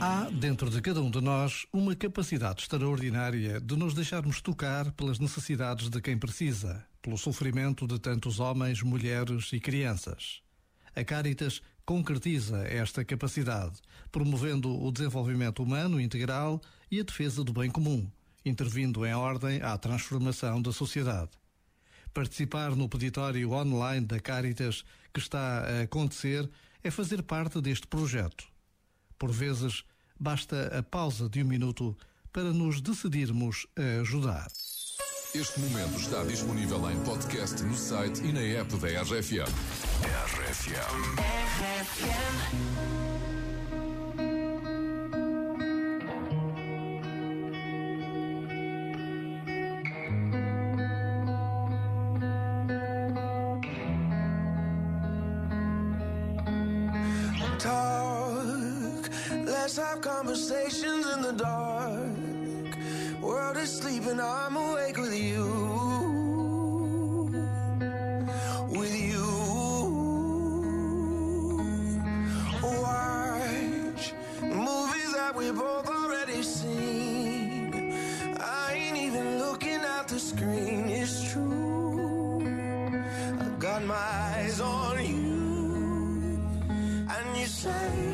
Há dentro de cada um de nós uma capacidade extraordinária de nos deixarmos tocar pelas necessidades de quem precisa, pelo sofrimento de tantos homens, mulheres e crianças. A Caritas concretiza esta capacidade, promovendo o desenvolvimento humano integral e a defesa do bem comum, intervindo em ordem à transformação da sociedade. Participar no peditório online da Caritas que está a acontecer é fazer parte deste projeto. Por vezes, basta a pausa de um minuto para nos decidirmos a ajudar. Este momento está disponível em podcast no site e na app da RFM. RFM. Let's have conversations in the dark. World is sleeping, I'm awake with you. With you. Watch movies that we both already seen. I ain't even looking at the screen, it's true. I got my eyes on you. And you say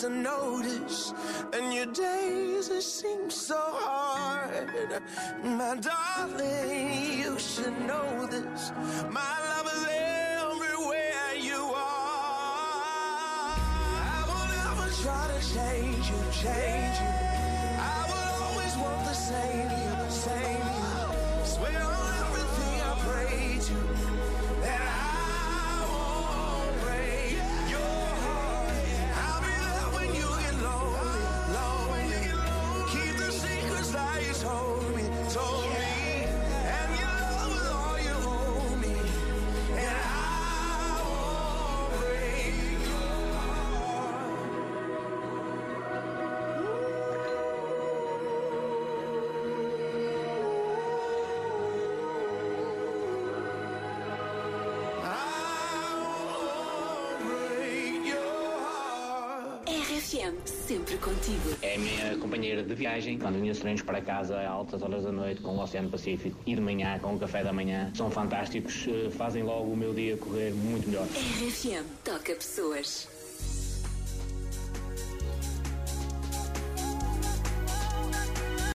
to notice. And your days it seem so hard. My darling, you should know this. My love is everywhere you are. I will never try to change you, change you. I will always want the same you, same you. Swear on Sempre contigo. É a minha companheira de viagem, quando vinha os treinos para casa a altas horas da noite com o Oceano Pacífico e de manhã com o café da manhã. São fantásticos, eh, fazem logo o meu dia correr muito melhor. RFM, toca pessoas.